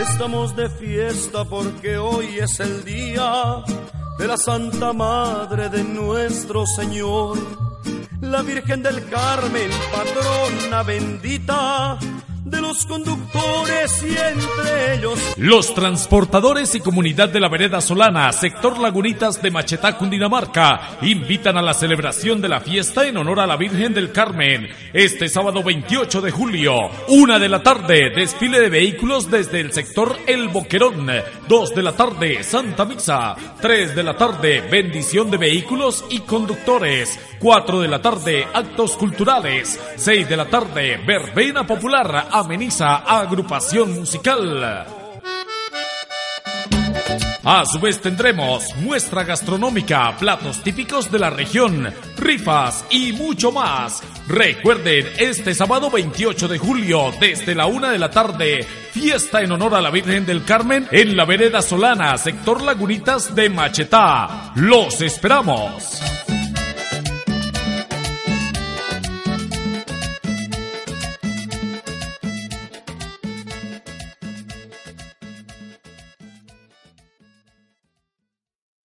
Estamos de fiesta porque hoy es el día de la Santa Madre de nuestro Señor, la Virgen del Carmen, patrona bendita los conductores y entre ellos los transportadores y comunidad de la vereda Solana, sector Lagunitas de Machetá, Cundinamarca, invitan a la celebración de la fiesta en honor a la Virgen del Carmen. Este sábado 28 de julio, una de la tarde, desfile de vehículos desde el sector El Boquerón. Dos de la tarde, Santa Misa. Tres de la tarde, bendición de vehículos y conductores. Cuatro de la tarde, actos culturales. Seis de la tarde, verbena popular agrupación musical. A su vez tendremos muestra gastronómica, platos típicos de la región, rifas y mucho más. Recuerden, este sábado 28 de julio, desde la una de la tarde, fiesta en honor a la Virgen del Carmen en la vereda Solana, sector Lagunitas de Machetá. ¡Los esperamos!